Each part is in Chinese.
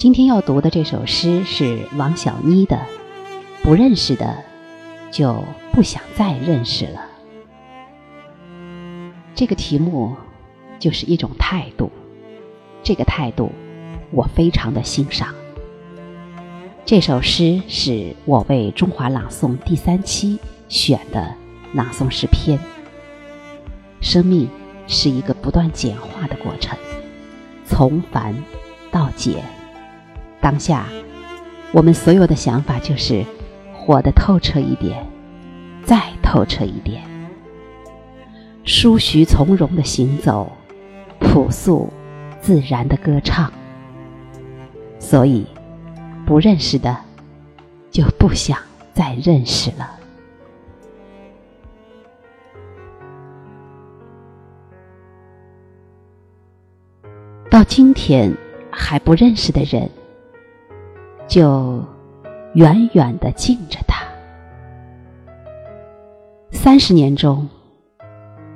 今天要读的这首诗是王小妮的，《不认识的就不想再认识了》。这个题目就是一种态度，这个态度我非常的欣赏。这首诗是我为《中华朗诵》第三期选的朗诵诗篇。生命是一个不断简化的过程，从繁到简。当下，我们所有的想法就是活得透彻一点，再透彻一点，舒徐从容的行走，朴素自然的歌唱。所以，不认识的就不想再认识了。到今天还不认识的人，就远远的敬着他。三十年中，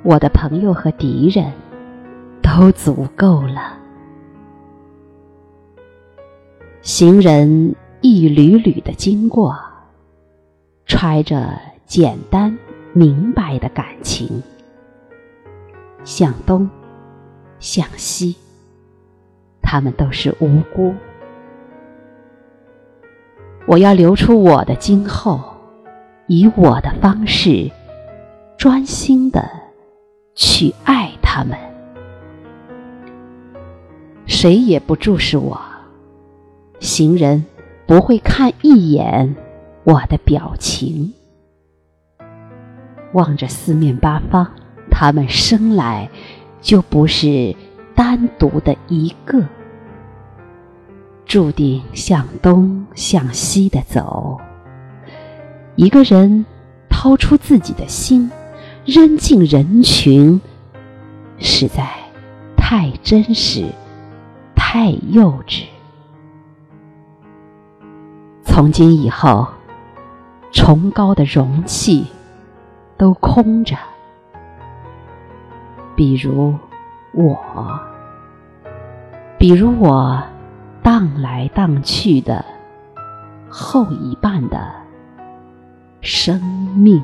我的朋友和敌人都足够了。行人一缕缕的经过，揣着简单明白的感情，向东，向西。他们都是无辜。我要留出我的今后，以我的方式，专心的去爱他们。谁也不注视我，行人不会看一眼我的表情。望着四面八方，他们生来就不是。单独的一个，注定向东向西的走。一个人掏出自己的心，扔进人群，实在太真实，太幼稚。从今以后，崇高的容器都空着，比如。我，比如我荡来荡去的后一半的生命。